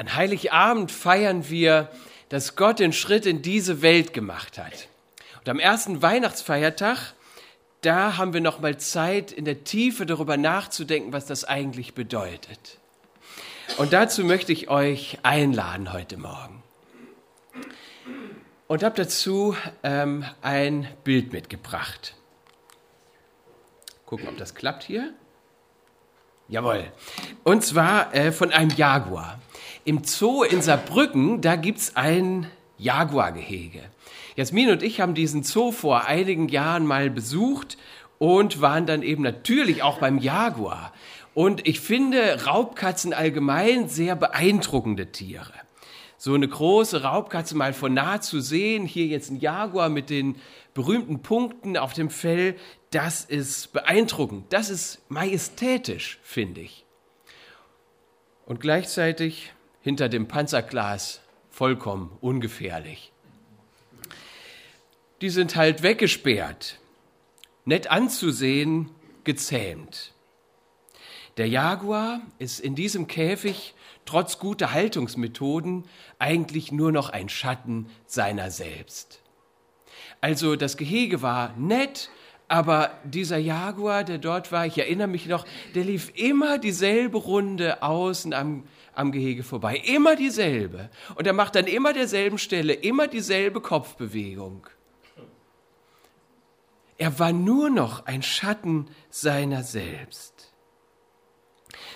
An Heiligabend feiern wir, dass Gott den Schritt in diese Welt gemacht hat. Und am ersten Weihnachtsfeiertag, da haben wir noch mal Zeit, in der Tiefe darüber nachzudenken, was das eigentlich bedeutet. Und dazu möchte ich euch einladen heute Morgen. Und habe dazu ähm, ein Bild mitgebracht. Gucken, ob das klappt hier. Jawohl. Und zwar äh, von einem Jaguar. Im Zoo in Saarbrücken, da gibt es ein Jaguargehege. Jasmin und ich haben diesen Zoo vor einigen Jahren mal besucht und waren dann eben natürlich auch beim Jaguar. Und ich finde Raubkatzen allgemein sehr beeindruckende Tiere. So eine große Raubkatze mal von nah zu sehen, hier jetzt ein Jaguar mit den berühmten Punkten auf dem Fell, das ist beeindruckend, das ist majestätisch, finde ich. Und gleichzeitig hinter dem Panzerglas vollkommen ungefährlich. Die sind halt weggesperrt, nett anzusehen, gezähmt. Der Jaguar ist in diesem Käfig trotz guter Haltungsmethoden eigentlich nur noch ein Schatten seiner selbst. Also das Gehege war nett, aber dieser Jaguar, der dort war, ich erinnere mich noch, der lief immer dieselbe Runde außen am, am Gehege vorbei. Immer dieselbe. Und er macht dann immer derselben Stelle, immer dieselbe Kopfbewegung. Er war nur noch ein Schatten seiner selbst.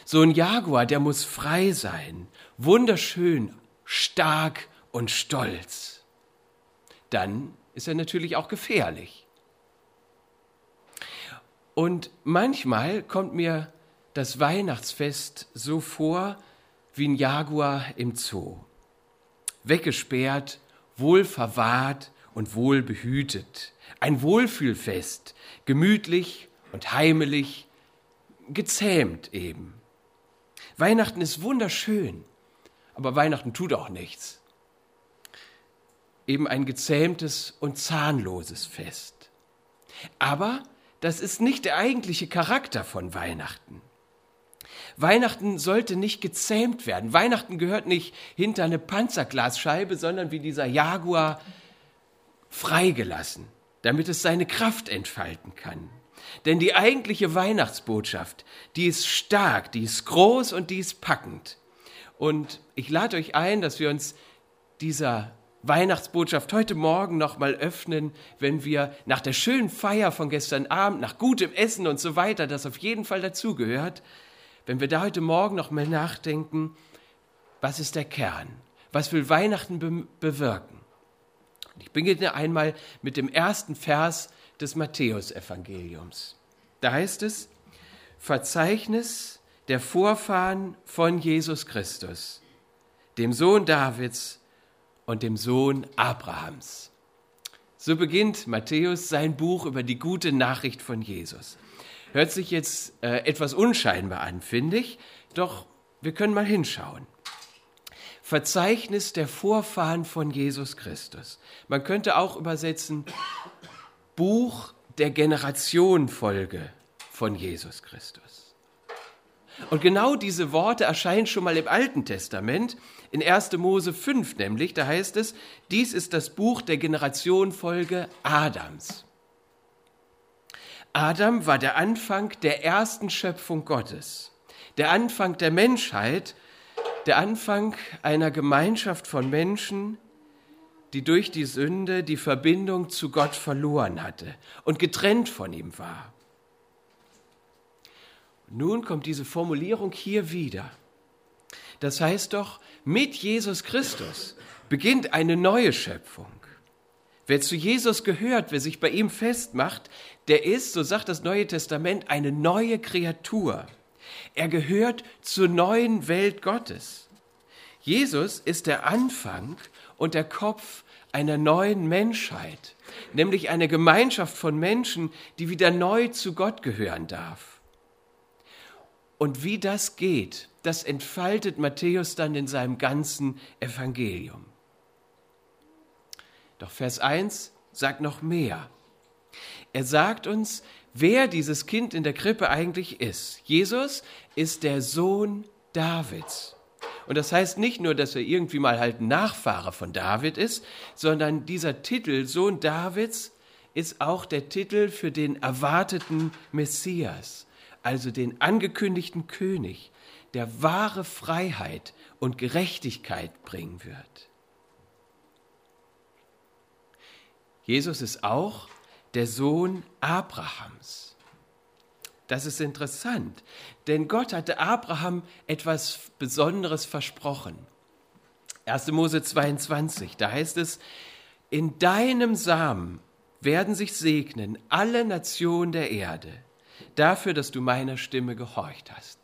So ein Jaguar, der muss frei sein, wunderschön, stark und stolz. Dann ist er natürlich auch gefährlich. Und manchmal kommt mir das Weihnachtsfest so vor wie ein Jaguar im Zoo. Weggesperrt, wohl verwahrt und wohl behütet. Ein Wohlfühlfest, gemütlich und heimelig, gezähmt eben. Weihnachten ist wunderschön, aber Weihnachten tut auch nichts. Eben ein gezähmtes und zahnloses Fest. Aber das ist nicht der eigentliche Charakter von Weihnachten. Weihnachten sollte nicht gezähmt werden. Weihnachten gehört nicht hinter eine Panzerglasscheibe, sondern wie dieser Jaguar freigelassen, damit es seine Kraft entfalten kann. Denn die eigentliche Weihnachtsbotschaft, die ist stark, die ist groß und die ist packend. Und ich lade euch ein, dass wir uns dieser Weihnachtsbotschaft heute Morgen nochmal öffnen, wenn wir nach der schönen Feier von gestern Abend, nach gutem Essen und so weiter, das auf jeden Fall dazugehört, wenn wir da heute Morgen nochmal nachdenken, was ist der Kern? Was will Weihnachten be bewirken? Ich beginne einmal mit dem ersten Vers des Matthäusevangeliums. Da heißt es, Verzeichnis der Vorfahren von Jesus Christus, dem Sohn Davids, und dem Sohn Abrahams. So beginnt Matthäus sein Buch über die gute Nachricht von Jesus. Hört sich jetzt äh, etwas unscheinbar an, finde ich, doch wir können mal hinschauen. Verzeichnis der Vorfahren von Jesus Christus. Man könnte auch übersetzen Buch der Generationenfolge von Jesus Christus. Und genau diese Worte erscheinen schon mal im Alten Testament in 1. Mose 5 nämlich, da heißt es, dies ist das Buch der Generationenfolge Adams. Adam war der Anfang der ersten Schöpfung Gottes, der Anfang der Menschheit, der Anfang einer Gemeinschaft von Menschen, die durch die Sünde die Verbindung zu Gott verloren hatte und getrennt von ihm war. Nun kommt diese Formulierung hier wieder. Das heißt doch, mit Jesus Christus beginnt eine neue Schöpfung. Wer zu Jesus gehört, wer sich bei ihm festmacht, der ist, so sagt das Neue Testament, eine neue Kreatur. Er gehört zur neuen Welt Gottes. Jesus ist der Anfang und der Kopf einer neuen Menschheit, nämlich eine Gemeinschaft von Menschen, die wieder neu zu Gott gehören darf. Und wie das geht, das entfaltet Matthäus dann in seinem ganzen Evangelium. Doch Vers 1 sagt noch mehr. Er sagt uns, wer dieses Kind in der Krippe eigentlich ist. Jesus ist der Sohn Davids. Und das heißt nicht nur, dass er irgendwie mal halt Nachfahre von David ist, sondern dieser Titel Sohn Davids ist auch der Titel für den erwarteten Messias, also den angekündigten König, der wahre Freiheit und Gerechtigkeit bringen wird. Jesus ist auch der Sohn Abrahams. Das ist interessant, denn Gott hatte Abraham etwas Besonderes versprochen. 1. Mose 22, da heißt es, in deinem Samen werden sich segnen alle Nationen der Erde, dafür, dass du meiner Stimme gehorcht hast.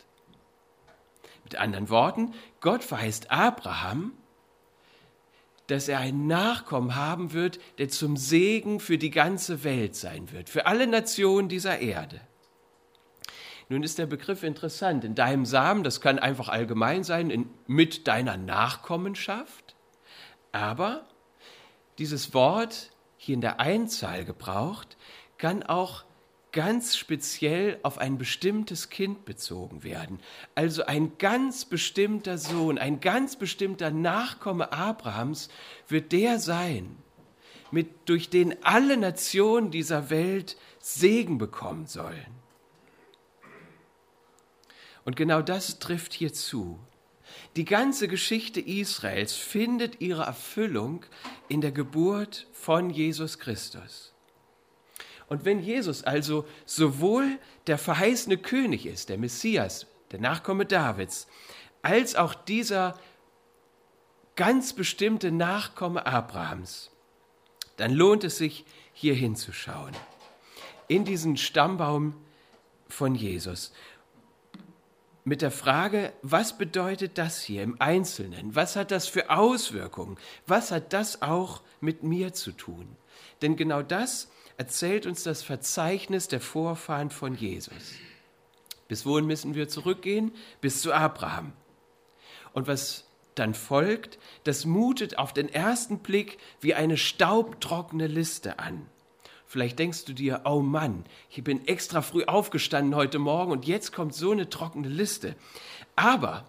Mit anderen Worten, Gott verheißt Abraham, dass er einen Nachkommen haben wird, der zum Segen für die ganze Welt sein wird, für alle Nationen dieser Erde. Nun ist der Begriff interessant. In deinem Samen, das kann einfach allgemein sein, in, mit deiner Nachkommenschaft. Aber dieses Wort hier in der Einzahl gebraucht, kann auch ganz speziell auf ein bestimmtes Kind bezogen werden. Also ein ganz bestimmter Sohn, ein ganz bestimmter Nachkomme Abrahams wird der sein, mit, durch den alle Nationen dieser Welt Segen bekommen sollen. Und genau das trifft hier zu. Die ganze Geschichte Israels findet ihre Erfüllung in der Geburt von Jesus Christus. Und wenn Jesus also sowohl der verheißene König ist, der Messias, der Nachkomme Davids, als auch dieser ganz bestimmte Nachkomme Abrahams, dann lohnt es sich, hier hinzuschauen. In diesen Stammbaum von Jesus. Mit der Frage, was bedeutet das hier im Einzelnen? Was hat das für Auswirkungen? Was hat das auch mit mir zu tun? Denn genau das erzählt uns das Verzeichnis der Vorfahren von Jesus. Bis wohin müssen wir zurückgehen? Bis zu Abraham. Und was dann folgt, das mutet auf den ersten Blick wie eine staubtrockene Liste an. Vielleicht denkst du dir, oh Mann, ich bin extra früh aufgestanden heute Morgen und jetzt kommt so eine trockene Liste. Aber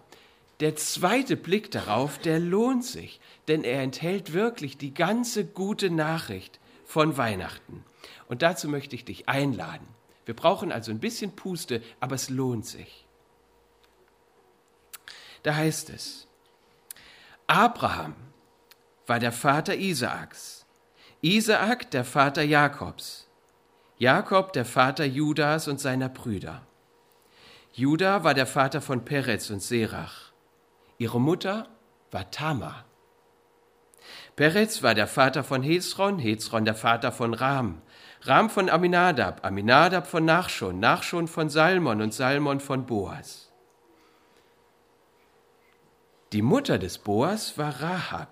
der zweite Blick darauf, der lohnt sich, denn er enthält wirklich die ganze gute Nachricht von Weihnachten. Und dazu möchte ich dich einladen. Wir brauchen also ein bisschen Puste, aber es lohnt sich. Da heißt es, Abraham war der Vater Isaaks, Isaak der Vater Jakobs, Jakob der Vater Judas und seiner Brüder. Judah war der Vater von Perez und Serach. Ihre Mutter war Tamar. Perez war der Vater von Hezron, Hezron der Vater von Ram, Ram von Aminadab, Aminadab von Nachschon, Nachschon von Salmon und Salmon von Boas. Die Mutter des Boas war Rahab.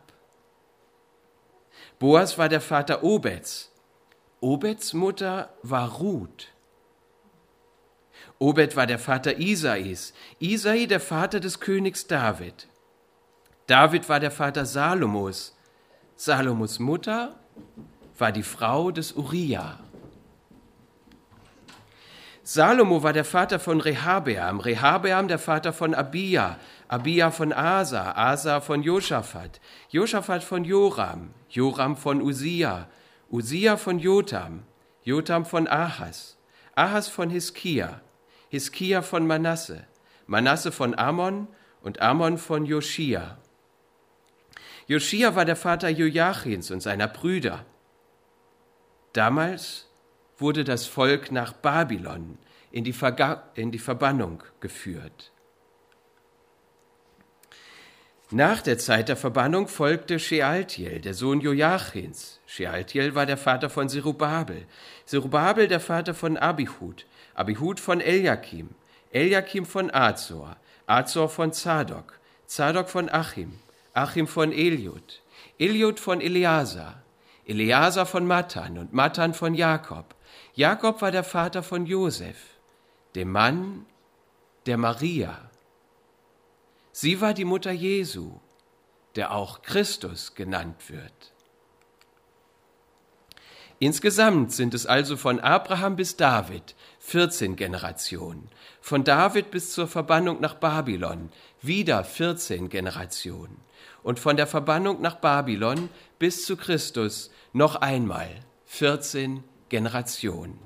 Boas war der Vater Obeds. Obeds Mutter war Ruth. Obed war der Vater Isais, Isai der Vater des Königs David. David war der Vater Salomos. Salomos Mutter war die Frau des Uriah. Salomo war der Vater von Rehabeam, Rehabeam der Vater von Abia, Abia von Asa, Asa von Josaphat, Josaphat von Joram, Joram von Usia, Usia von Jotam, Jotam von Ahas, Ahas von Hiskia, Hiskia von Manasse, Manasse von Ammon und Ammon von Joschia. Joschia war der Vater Joachins und seiner Brüder. Damals wurde das Volk nach Babylon in die, Verga in die Verbannung geführt. Nach der Zeit der Verbannung folgte Shealtiel, der Sohn Joachins. Shealtiel war der Vater von Zerubabel, Zerubabel der Vater von Abihud, Abihud von Eliakim, Eliakim von Azor, Azor von Zadok, Zadok von Achim, Achim von Eliud, Eliud von Eleazar, Eleazar von Matan und Matan von Jakob. Jakob war der Vater von Josef, dem Mann der Maria. Sie war die Mutter Jesu, der auch Christus genannt wird. Insgesamt sind es also von Abraham bis David 14 Generationen, von David bis zur Verbannung nach Babylon wieder 14 Generationen und von der Verbannung nach Babylon bis zu Christus noch einmal 14 Generationen.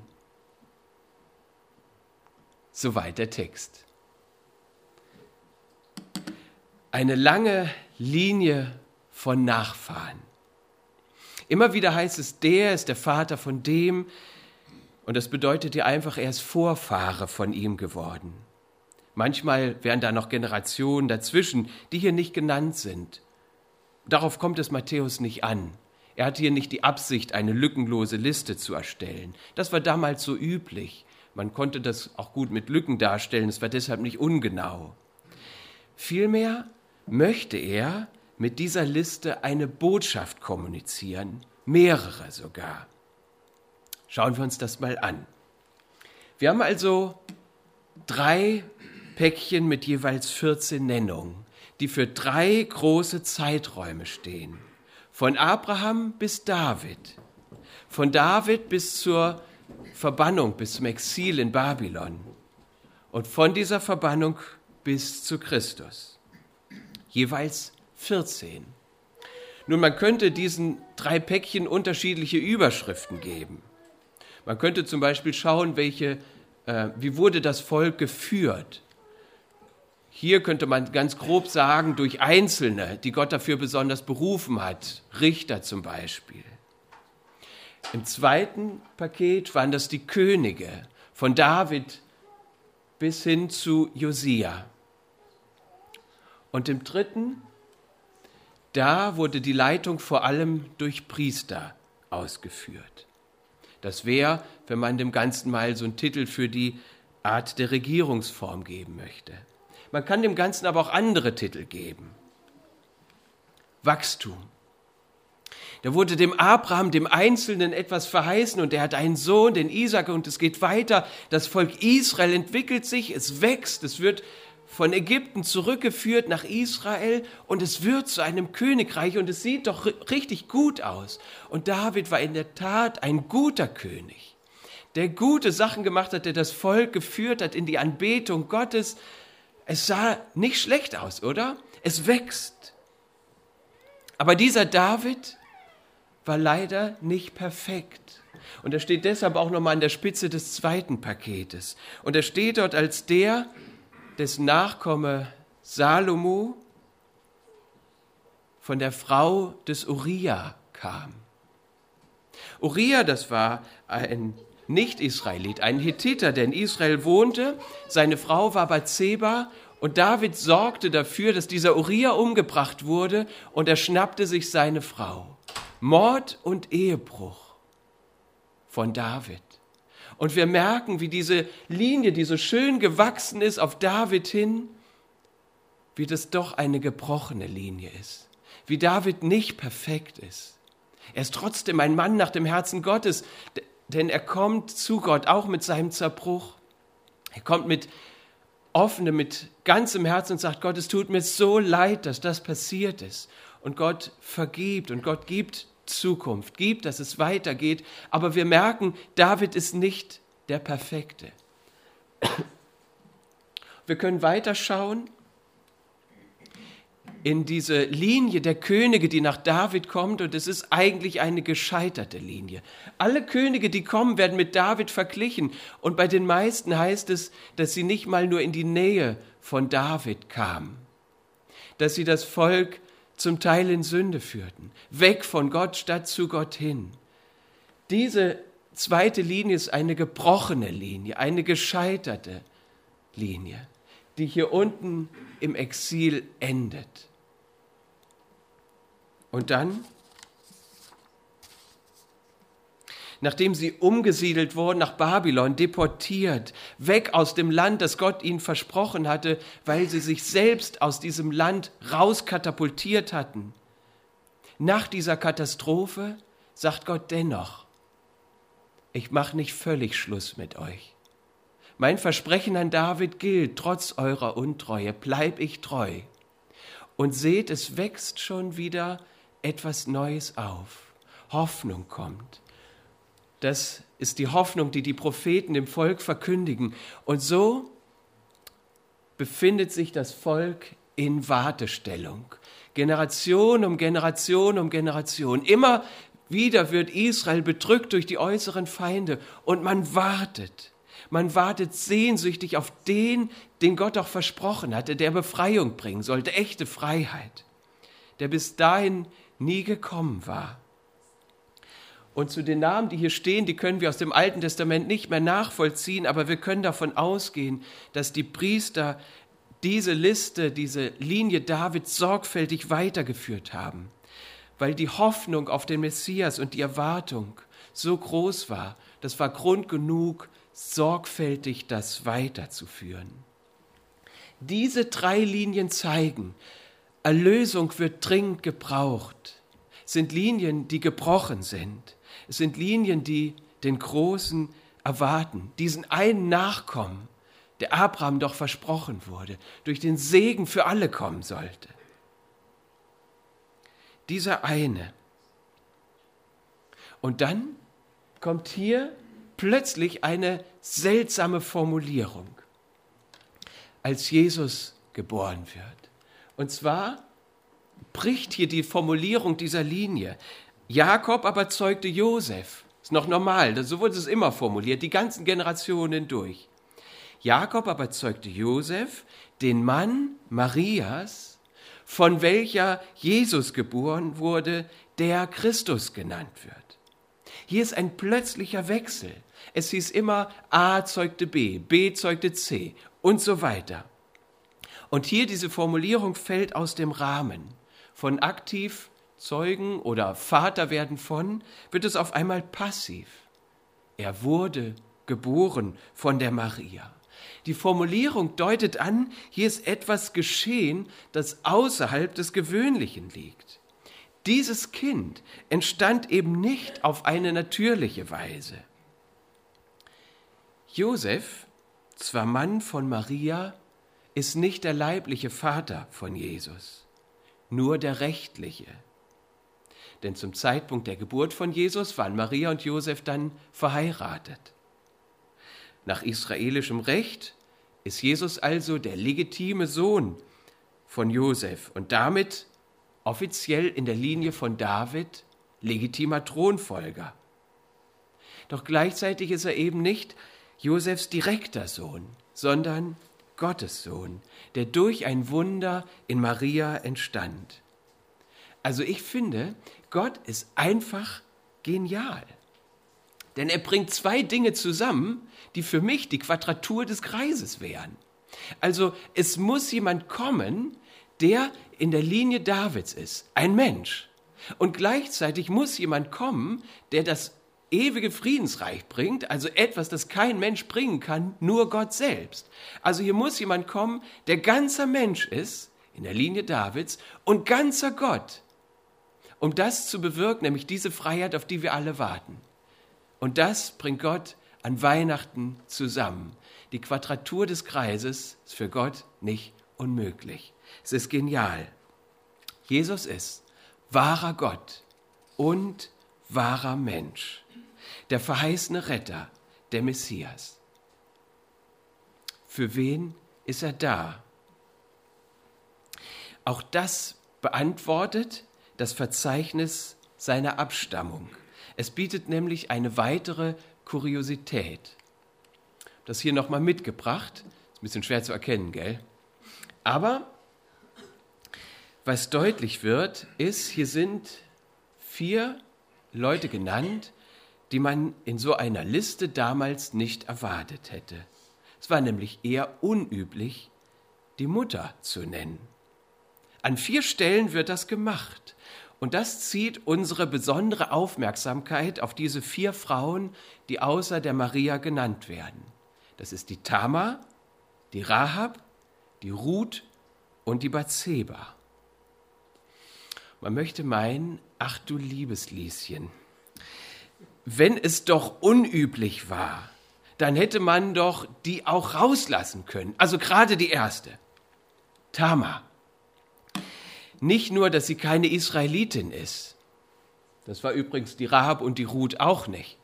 Soweit der Text. Eine lange Linie von Nachfahren. Immer wieder heißt es, der ist der Vater von dem, und das bedeutet ja einfach, er ist Vorfahre von ihm geworden. Manchmal wären da noch Generationen dazwischen, die hier nicht genannt sind. Darauf kommt es Matthäus nicht an. Er hat hier nicht die Absicht, eine lückenlose Liste zu erstellen. Das war damals so üblich. Man konnte das auch gut mit Lücken darstellen, es war deshalb nicht ungenau. Vielmehr möchte er mit dieser Liste eine Botschaft kommunizieren, mehrere sogar. Schauen wir uns das mal an. Wir haben also drei Päckchen mit jeweils 14 Nennungen, die für drei große Zeiträume stehen. Von Abraham bis David, von David bis zur Verbannung, bis zum Exil in Babylon und von dieser Verbannung bis zu Christus. Jeweils 14. Nun, man könnte diesen drei Päckchen unterschiedliche Überschriften geben. Man könnte zum Beispiel schauen, welche, äh, wie wurde das Volk geführt. Hier könnte man ganz grob sagen, durch Einzelne, die Gott dafür besonders berufen hat, Richter zum Beispiel. Im zweiten Paket waren das die Könige, von David bis hin zu Josia. Und im dritten da wurde die Leitung vor allem durch Priester ausgeführt. Das wäre, wenn man dem Ganzen mal so einen Titel für die Art der Regierungsform geben möchte. Man kann dem Ganzen aber auch andere Titel geben. Wachstum. Da wurde dem Abraham, dem Einzelnen, etwas verheißen und er hat einen Sohn, den Isaac, und es geht weiter. Das Volk Israel entwickelt sich, es wächst, es wird von Ägypten zurückgeführt nach Israel und es wird zu einem Königreich und es sieht doch richtig gut aus. Und David war in der Tat ein guter König, der gute Sachen gemacht hat, der das Volk geführt hat in die Anbetung Gottes. Es sah nicht schlecht aus, oder? Es wächst. Aber dieser David war leider nicht perfekt. Und er steht deshalb auch nochmal an der Spitze des zweiten Paketes. Und er steht dort als der, dessen Nachkomme Salomo von der Frau des Uriah kam. Uriah, das war ein Nicht-Israelit, ein Hethiter, der in Israel wohnte. Seine Frau war Bathseba und David sorgte dafür, dass dieser Uriah umgebracht wurde und er schnappte sich seine Frau. Mord und Ehebruch von David. Und wir merken, wie diese Linie, die so schön gewachsen ist auf David hin, wie das doch eine gebrochene Linie ist. Wie David nicht perfekt ist. Er ist trotzdem ein Mann nach dem Herzen Gottes, denn er kommt zu Gott auch mit seinem Zerbruch. Er kommt mit offenem, mit ganzem Herzen und sagt, Gott, es tut mir so leid, dass das passiert ist. Und Gott vergibt und Gott gibt Zukunft gibt, dass es weitergeht. Aber wir merken, David ist nicht der Perfekte. Wir können weiterschauen in diese Linie der Könige, die nach David kommt, und es ist eigentlich eine gescheiterte Linie. Alle Könige, die kommen, werden mit David verglichen, und bei den meisten heißt es, dass sie nicht mal nur in die Nähe von David kamen, dass sie das Volk zum Teil in Sünde führten, weg von Gott statt zu Gott hin. Diese zweite Linie ist eine gebrochene Linie, eine gescheiterte Linie, die hier unten im Exil endet. Und dann nachdem sie umgesiedelt wurden nach Babylon, deportiert, weg aus dem Land, das Gott ihnen versprochen hatte, weil sie sich selbst aus diesem Land rauskatapultiert hatten. Nach dieser Katastrophe sagt Gott dennoch, ich mache nicht völlig Schluss mit euch. Mein Versprechen an David gilt, trotz eurer Untreue bleib ich treu. Und seht, es wächst schon wieder etwas Neues auf. Hoffnung kommt. Das ist die Hoffnung, die die Propheten dem Volk verkündigen. Und so befindet sich das Volk in Wartestellung. Generation um Generation um Generation. Immer wieder wird Israel bedrückt durch die äußeren Feinde und man wartet. Man wartet sehnsüchtig auf den, den Gott auch versprochen hatte, der Befreiung bringen sollte, echte Freiheit, der bis dahin nie gekommen war. Und zu den Namen, die hier stehen, die können wir aus dem Alten Testament nicht mehr nachvollziehen, aber wir können davon ausgehen, dass die Priester diese Liste, diese Linie Davids sorgfältig weitergeführt haben, weil die Hoffnung auf den Messias und die Erwartung so groß war. Das war Grund genug, sorgfältig das weiterzuführen. Diese drei Linien zeigen, Erlösung wird dringend gebraucht, es sind Linien, die gebrochen sind. Es sind Linien, die den Großen erwarten, diesen einen Nachkommen, der Abraham doch versprochen wurde, durch den Segen für alle kommen sollte. Dieser eine. Und dann kommt hier plötzlich eine seltsame Formulierung, als Jesus geboren wird. Und zwar bricht hier die Formulierung dieser Linie. Jakob aber zeugte Josef. Ist noch normal, so wurde es immer formuliert, die ganzen Generationen durch. Jakob aber zeugte Josef, den Mann Marias, von welcher Jesus geboren wurde, der Christus genannt wird. Hier ist ein plötzlicher Wechsel. Es hieß immer, A zeugte B, B zeugte C und so weiter. Und hier diese Formulierung fällt aus dem Rahmen. Von aktiv Zeugen oder Vater werden von, wird es auf einmal passiv. Er wurde geboren von der Maria. Die Formulierung deutet an, hier ist etwas geschehen, das außerhalb des Gewöhnlichen liegt. Dieses Kind entstand eben nicht auf eine natürliche Weise. Josef, zwar Mann von Maria, ist nicht der leibliche Vater von Jesus, nur der rechtliche. Denn zum Zeitpunkt der Geburt von Jesus waren Maria und Josef dann verheiratet. Nach israelischem Recht ist Jesus also der legitime Sohn von Josef und damit offiziell in der Linie von David legitimer Thronfolger. Doch gleichzeitig ist er eben nicht Josefs direkter Sohn, sondern Gottes Sohn, der durch ein Wunder in Maria entstand. Also ich finde, Gott ist einfach genial. Denn er bringt zwei Dinge zusammen, die für mich die Quadratur des Kreises wären. Also es muss jemand kommen, der in der Linie Davids ist, ein Mensch. Und gleichzeitig muss jemand kommen, der das ewige Friedensreich bringt, also etwas, das kein Mensch bringen kann, nur Gott selbst. Also hier muss jemand kommen, der ganzer Mensch ist, in der Linie Davids, und ganzer Gott, um das zu bewirken, nämlich diese Freiheit, auf die wir alle warten. Und das bringt Gott an Weihnachten zusammen. Die Quadratur des Kreises ist für Gott nicht unmöglich. Es ist genial. Jesus ist wahrer Gott und wahrer Mensch, der verheißene Retter, der Messias. Für wen ist er da? Auch das beantwortet das Verzeichnis seiner Abstammung. Es bietet nämlich eine weitere Kuriosität. Das hier nochmal mitgebracht. Ist ein bisschen schwer zu erkennen, gell? Aber was deutlich wird, ist, hier sind vier Leute genannt, die man in so einer Liste damals nicht erwartet hätte. Es war nämlich eher unüblich, die Mutter zu nennen. An vier Stellen wird das gemacht. Und das zieht unsere besondere Aufmerksamkeit auf diese vier Frauen, die außer der Maria genannt werden. Das ist die Tama, die Rahab, die Ruth und die Bathseba. Man möchte meinen, ach du liebes Lieschen, wenn es doch unüblich war, dann hätte man doch die auch rauslassen können. Also gerade die erste, Tama. Nicht nur, dass sie keine Israelitin ist, das war übrigens die Rahab und die Ruth auch nicht.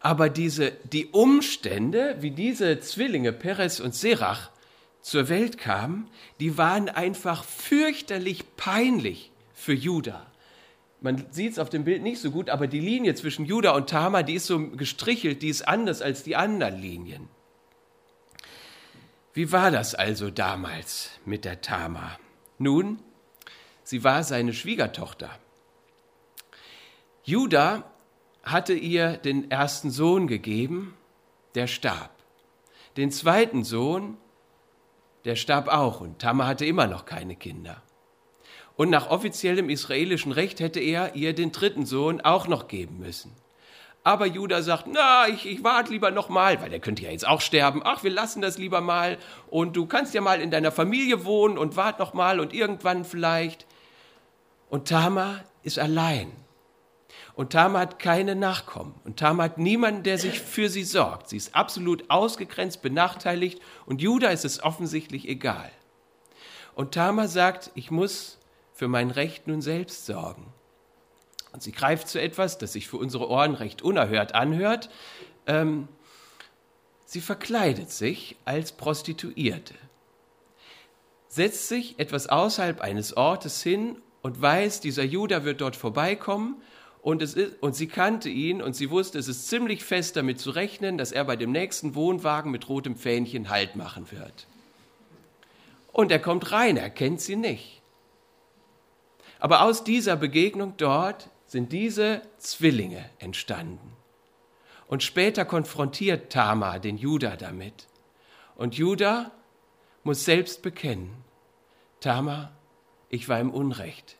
Aber diese, die Umstände, wie diese Zwillinge Perez und Serach zur Welt kamen, die waren einfach fürchterlich peinlich für Judah. Man sieht es auf dem Bild nicht so gut, aber die Linie zwischen Judah und Tamar, die ist so gestrichelt, die ist anders als die anderen Linien. Wie war das also damals mit der Tamar? Nun, sie war seine Schwiegertochter. Judah hatte ihr den ersten Sohn gegeben, der starb. Den zweiten Sohn, der starb auch und Tamar hatte immer noch keine Kinder. Und nach offiziellem israelischen Recht hätte er ihr den dritten Sohn auch noch geben müssen. Aber Judah sagt, na, ich, ich warte lieber noch mal, weil der könnte ja jetzt auch sterben. Ach, wir lassen das lieber mal. Und du kannst ja mal in deiner Familie wohnen und wart noch mal und irgendwann vielleicht. Und Tamar ist allein. Und Tamar hat keine Nachkommen. Und Tamar hat niemanden, der sich für sie sorgt. Sie ist absolut ausgegrenzt, benachteiligt. Und Judah ist es offensichtlich egal. Und Tamar sagt, ich muss für mein Recht nun selbst sorgen. Und sie greift zu etwas, das sich für unsere Ohren recht unerhört anhört. Ähm, sie verkleidet sich als Prostituierte, setzt sich etwas außerhalb eines Ortes hin und weiß, dieser Judah wird dort vorbeikommen und, es ist, und sie kannte ihn und sie wusste, es ist ziemlich fest damit zu rechnen, dass er bei dem nächsten Wohnwagen mit rotem Fähnchen Halt machen wird. Und er kommt rein, er kennt sie nicht. Aber aus dieser Begegnung dort sind diese Zwillinge entstanden. Und später konfrontiert Tamar den Judah damit. Und Judah muss selbst bekennen, Tamar, ich war im Unrecht.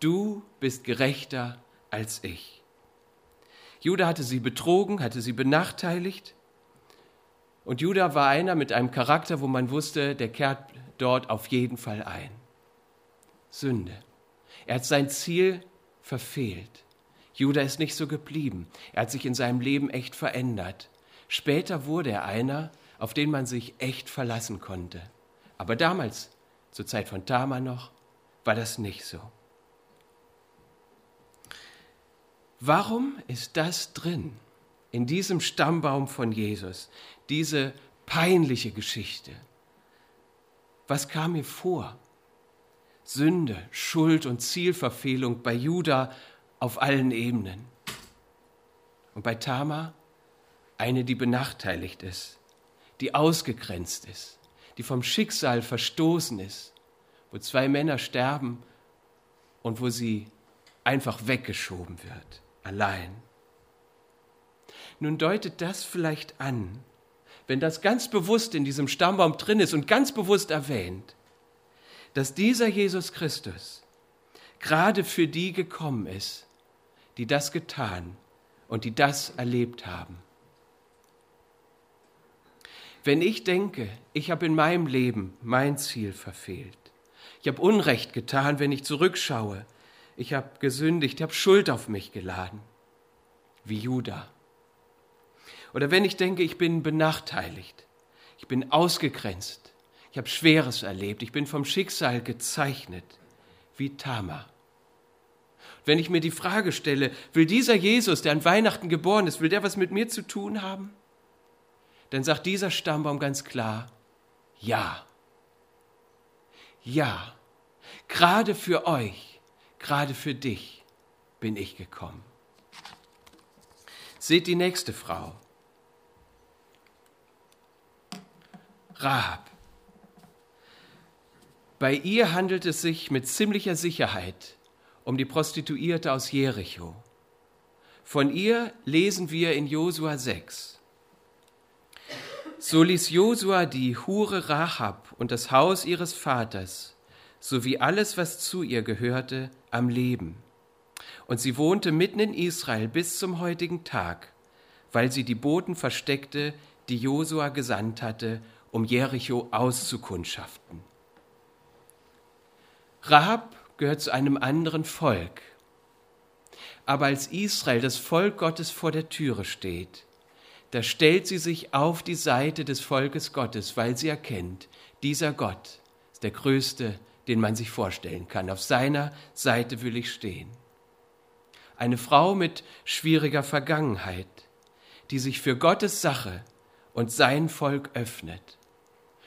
Du bist gerechter als ich. Judah hatte sie betrogen, hatte sie benachteiligt. Und Judah war einer mit einem Charakter, wo man wusste, der kehrt dort auf jeden Fall ein. Sünde. Er hat sein Ziel verfehlt. Judah ist nicht so geblieben. Er hat sich in seinem Leben echt verändert. Später wurde er einer, auf den man sich echt verlassen konnte. Aber damals, zur Zeit von Tamar noch, war das nicht so. Warum ist das drin in diesem Stammbaum von Jesus, diese peinliche Geschichte? Was kam mir vor? Sünde, Schuld und Zielverfehlung bei Judah auf allen Ebenen. Und bei Tamar eine, die benachteiligt ist, die ausgegrenzt ist, die vom Schicksal verstoßen ist, wo zwei Männer sterben und wo sie einfach weggeschoben wird, allein. Nun deutet das vielleicht an, wenn das ganz bewusst in diesem Stammbaum drin ist und ganz bewusst erwähnt, dass dieser Jesus Christus gerade für die gekommen ist, die das getan und die das erlebt haben. Wenn ich denke, ich habe in meinem Leben mein Ziel verfehlt, ich habe Unrecht getan, wenn ich zurückschaue, ich habe gesündigt, ich habe Schuld auf mich geladen, wie Judah. Oder wenn ich denke, ich bin benachteiligt, ich bin ausgegrenzt, ich habe Schweres erlebt. Ich bin vom Schicksal gezeichnet, wie Tama. Wenn ich mir die Frage stelle, will dieser Jesus, der an Weihnachten geboren ist, will der was mit mir zu tun haben? Dann sagt dieser Stammbaum ganz klar, ja. Ja. Gerade für euch, gerade für dich bin ich gekommen. Seht die nächste Frau. Rahab. Bei ihr handelt es sich mit ziemlicher Sicherheit um die Prostituierte aus Jericho. Von ihr lesen wir in Josua 6. So ließ Josua die Hure Rahab und das Haus ihres Vaters sowie alles, was zu ihr gehörte, am Leben. Und sie wohnte mitten in Israel bis zum heutigen Tag, weil sie die Boten versteckte, die Josua gesandt hatte, um Jericho auszukundschaften. Rahab gehört zu einem anderen Volk. Aber als Israel, das Volk Gottes, vor der Türe steht, da stellt sie sich auf die Seite des Volkes Gottes, weil sie erkennt, dieser Gott ist der größte, den man sich vorstellen kann. Auf seiner Seite will ich stehen. Eine Frau mit schwieriger Vergangenheit, die sich für Gottes Sache und sein Volk öffnet.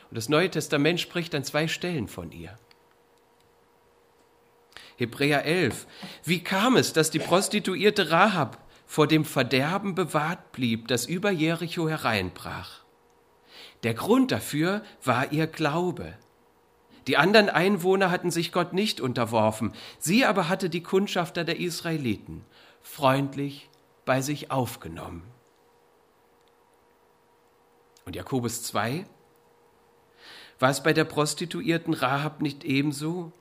Und das Neue Testament spricht an zwei Stellen von ihr. Hebräer 11. Wie kam es, dass die Prostituierte Rahab vor dem Verderben bewahrt blieb, das über Jericho hereinbrach? Der Grund dafür war ihr Glaube. Die anderen Einwohner hatten sich Gott nicht unterworfen, sie aber hatte die Kundschafter der Israeliten freundlich bei sich aufgenommen. Und Jakobus 2? War es bei der Prostituierten Rahab nicht ebenso?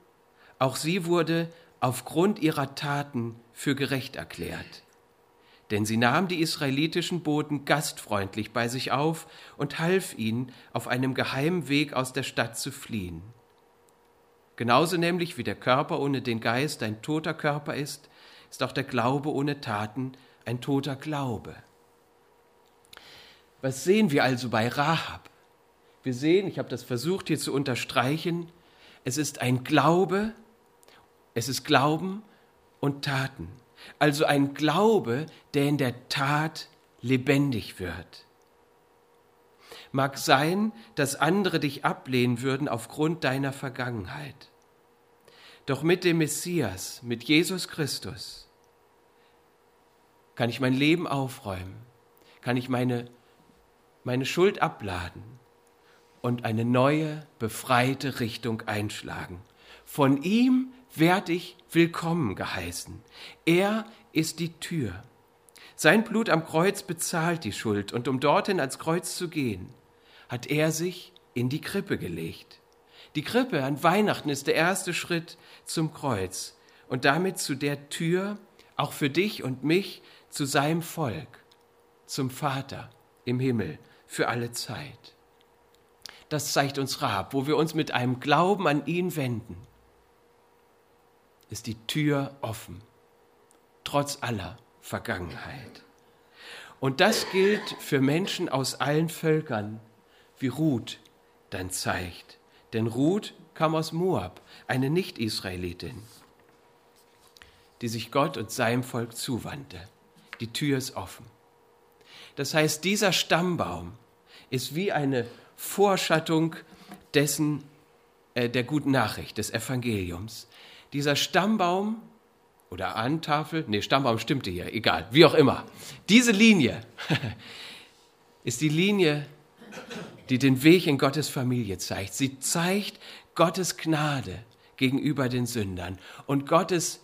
Auch sie wurde aufgrund ihrer Taten für gerecht erklärt. Denn sie nahm die israelitischen Boten gastfreundlich bei sich auf und half ihnen, auf einem geheimen Weg aus der Stadt zu fliehen. Genauso nämlich wie der Körper ohne den Geist ein toter Körper ist, ist auch der Glaube ohne Taten ein toter Glaube. Was sehen wir also bei Rahab? Wir sehen, ich habe das versucht hier zu unterstreichen, es ist ein Glaube, es ist Glauben und Taten. Also ein Glaube, der in der Tat lebendig wird. Mag sein, dass andere dich ablehnen würden aufgrund deiner Vergangenheit. Doch mit dem Messias, mit Jesus Christus, kann ich mein Leben aufräumen, kann ich meine, meine Schuld abladen und eine neue, befreite Richtung einschlagen. Von ihm werd ich willkommen geheißen. Er ist die Tür. Sein Blut am Kreuz bezahlt die Schuld, und um dorthin ans Kreuz zu gehen, hat er sich in die Krippe gelegt. Die Krippe an Weihnachten ist der erste Schritt zum Kreuz und damit zu der Tür, auch für dich und mich, zu seinem Volk, zum Vater im Himmel für alle Zeit. Das zeigt uns Rab, wo wir uns mit einem Glauben an ihn wenden ist die Tür offen, trotz aller Vergangenheit. Und das gilt für Menschen aus allen Völkern, wie Ruth dann zeigt. Denn Ruth kam aus Moab, eine Nicht-Israelitin, die sich Gott und seinem Volk zuwandte. Die Tür ist offen. Das heißt, dieser Stammbaum ist wie eine Vorschattung dessen, äh, der guten Nachricht, des Evangeliums dieser Stammbaum oder Antafel, nee, Stammbaum stimmte hier, egal, wie auch immer. Diese Linie ist die Linie, die den Weg in Gottes Familie zeigt. Sie zeigt Gottes Gnade gegenüber den Sündern und Gottes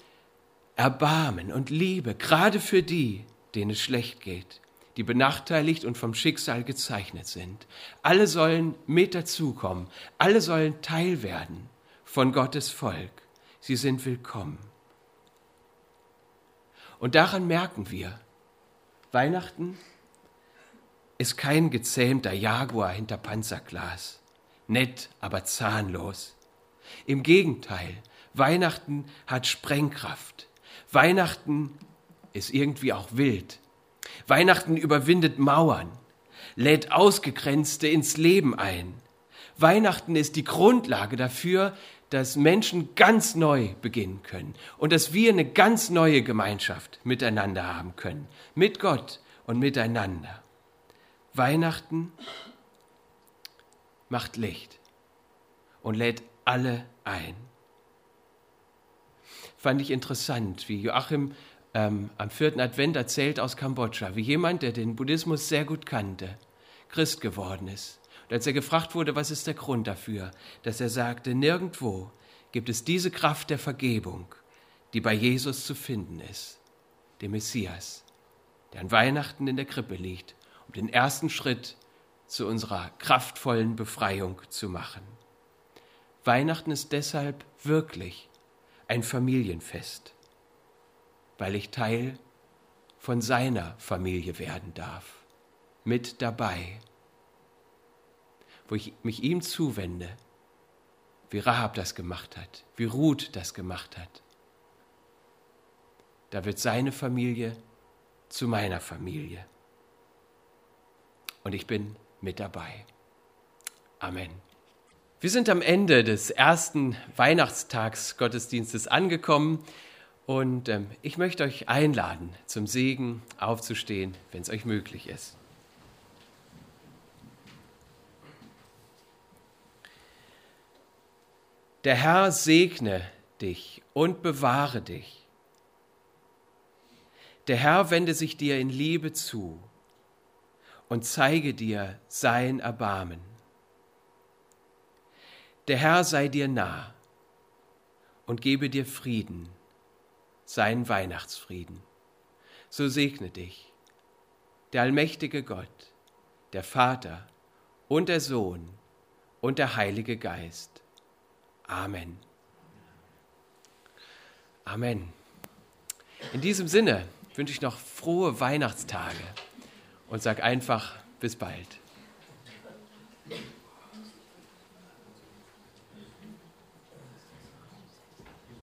Erbarmen und Liebe, gerade für die, denen es schlecht geht, die benachteiligt und vom Schicksal gezeichnet sind. Alle sollen mit dazukommen, alle sollen Teil werden von Gottes Volk. Sie sind willkommen. Und daran merken wir, Weihnachten ist kein gezähmter Jaguar hinter Panzerglas, nett, aber zahnlos. Im Gegenteil, Weihnachten hat Sprengkraft. Weihnachten ist irgendwie auch wild. Weihnachten überwindet Mauern, lädt Ausgegrenzte ins Leben ein. Weihnachten ist die Grundlage dafür, dass Menschen ganz neu beginnen können und dass wir eine ganz neue Gemeinschaft miteinander haben können, mit Gott und miteinander. Weihnachten macht Licht und lädt alle ein. Fand ich interessant, wie Joachim ähm, am vierten Advent erzählt aus Kambodscha, wie jemand, der den Buddhismus sehr gut kannte, Christ geworden ist als er gefragt wurde, was ist der Grund dafür, dass er sagte, nirgendwo gibt es diese Kraft der Vergebung, die bei Jesus zu finden ist, dem Messias, der an Weihnachten in der Krippe liegt, um den ersten Schritt zu unserer kraftvollen Befreiung zu machen. Weihnachten ist deshalb wirklich ein Familienfest, weil ich Teil von seiner Familie werden darf, mit dabei wo ich mich ihm zuwende, wie Rahab das gemacht hat, wie Ruth das gemacht hat. Da wird seine Familie zu meiner Familie. Und ich bin mit dabei. Amen. Wir sind am Ende des ersten Weihnachtstags Gottesdienstes angekommen Und ähm, ich möchte euch einladen, zum Segen aufzustehen, wenn es euch möglich ist. Der Herr segne dich und bewahre dich. Der Herr wende sich dir in Liebe zu und zeige dir sein Erbarmen. Der Herr sei dir nah und gebe dir Frieden, sein Weihnachtsfrieden. So segne dich der allmächtige Gott, der Vater und der Sohn und der Heilige Geist. Amen. Amen. In diesem Sinne wünsche ich noch frohe Weihnachtstage und sage einfach bis bald.